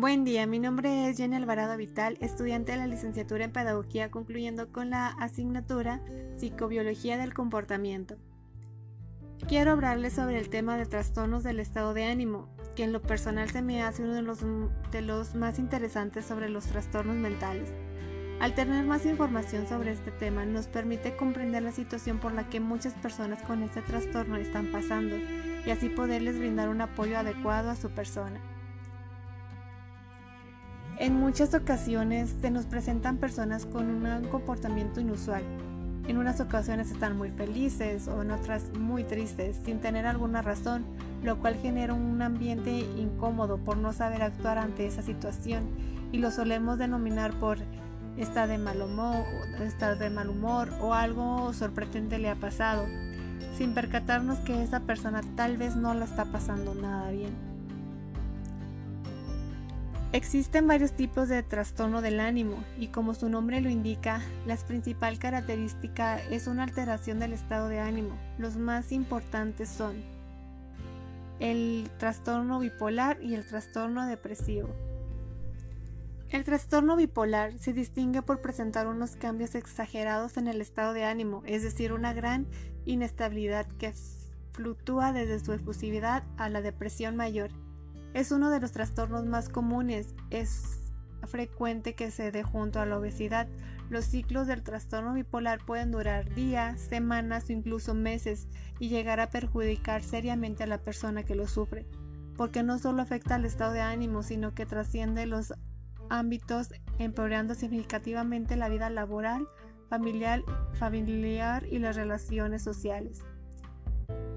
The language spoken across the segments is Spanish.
Buen día, mi nombre es Jenny Alvarado Vital, estudiante de la licenciatura en Pedagogía concluyendo con la asignatura Psicobiología del Comportamiento. Quiero hablarles sobre el tema de trastornos del estado de ánimo, que en lo personal se me hace uno de los, de los más interesantes sobre los trastornos mentales. Al tener más información sobre este tema nos permite comprender la situación por la que muchas personas con este trastorno están pasando y así poderles brindar un apoyo adecuado a su persona. En muchas ocasiones se nos presentan personas con un comportamiento inusual. En unas ocasiones están muy felices o en otras muy tristes sin tener alguna razón, lo cual genera un ambiente incómodo por no saber actuar ante esa situación y lo solemos denominar por estar de mal humor, estar de mal humor o algo sorprendente le ha pasado, sin percatarnos que esa persona tal vez no la está pasando nada bien. Existen varios tipos de trastorno del ánimo y como su nombre lo indica, la principal característica es una alteración del estado de ánimo. Los más importantes son el trastorno bipolar y el trastorno depresivo. El trastorno bipolar se distingue por presentar unos cambios exagerados en el estado de ánimo, es decir, una gran inestabilidad que fluctúa desde su efusividad a la depresión mayor es uno de los trastornos más comunes. Es frecuente que se dé junto a la obesidad. Los ciclos del trastorno bipolar pueden durar días, semanas o incluso meses y llegar a perjudicar seriamente a la persona que lo sufre, porque no solo afecta al estado de ánimo, sino que trasciende los ámbitos empeorando significativamente la vida laboral, familiar, familiar y las relaciones sociales.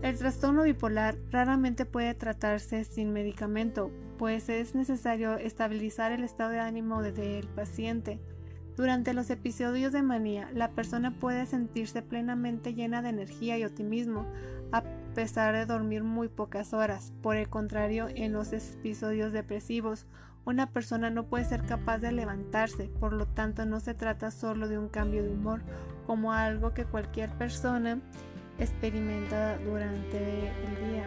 El trastorno bipolar raramente puede tratarse sin medicamento, pues es necesario estabilizar el estado de ánimo del paciente. Durante los episodios de manía, la persona puede sentirse plenamente llena de energía y optimismo, a pesar de dormir muy pocas horas. Por el contrario, en los episodios depresivos, una persona no puede ser capaz de levantarse, por lo tanto no se trata solo de un cambio de humor, como algo que cualquier persona experimenta durante el día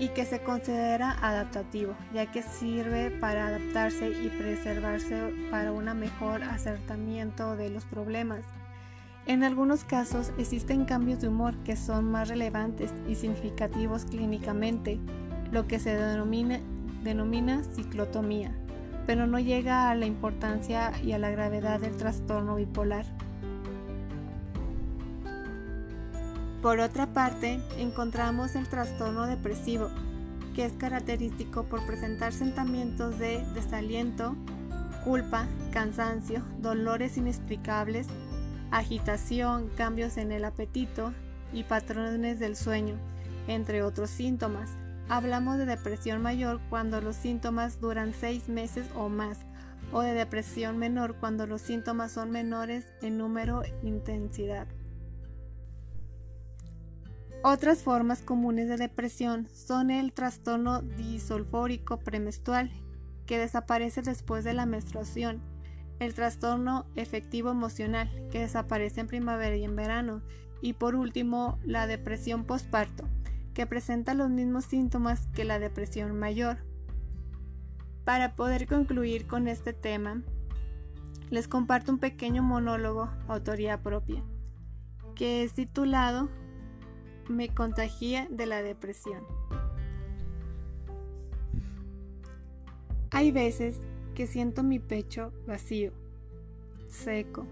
y que se considera adaptativo, ya que sirve para adaptarse y preservarse para un mejor acertamiento de los problemas. En algunos casos existen cambios de humor que son más relevantes y significativos clínicamente, lo que se denomina, denomina ciclotomía, pero no llega a la importancia y a la gravedad del trastorno bipolar. Por otra parte, encontramos el trastorno depresivo, que es característico por presentar sentimientos de desaliento, culpa, cansancio, dolores inexplicables, agitación, cambios en el apetito y patrones del sueño, entre otros síntomas. Hablamos de depresión mayor cuando los síntomas duran seis meses o más, o de depresión menor cuando los síntomas son menores en número e intensidad. Otras formas comunes de depresión son el trastorno disolfórico premenstrual, que desaparece después de la menstruación, el trastorno efectivo emocional, que desaparece en primavera y en verano, y por último, la depresión postparto, que presenta los mismos síntomas que la depresión mayor. Para poder concluir con este tema, les comparto un pequeño monólogo, autoría propia, que es titulado me contagié de la depresión. Hay veces que siento mi pecho vacío, seco,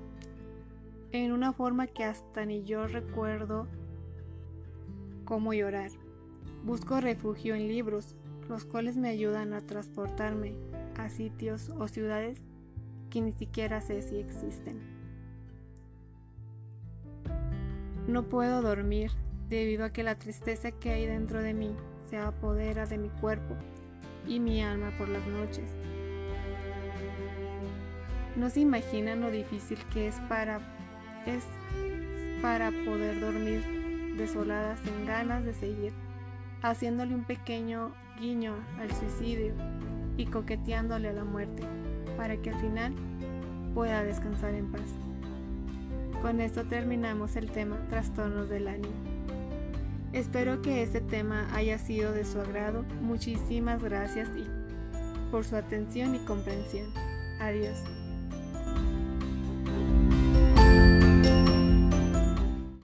en una forma que hasta ni yo recuerdo cómo llorar. Busco refugio en libros, los cuales me ayudan a transportarme a sitios o ciudades que ni siquiera sé si existen. No puedo dormir debido a que la tristeza que hay dentro de mí se apodera de mi cuerpo y mi alma por las noches. No se imaginan lo difícil que es para es para poder dormir desolada sin ganas de seguir, haciéndole un pequeño guiño al suicidio y coqueteándole a la muerte, para que al final pueda descansar en paz. Con esto terminamos el tema trastornos del ánimo. Espero que este tema haya sido de su agrado. Muchísimas gracias y por su atención y comprensión. Adiós.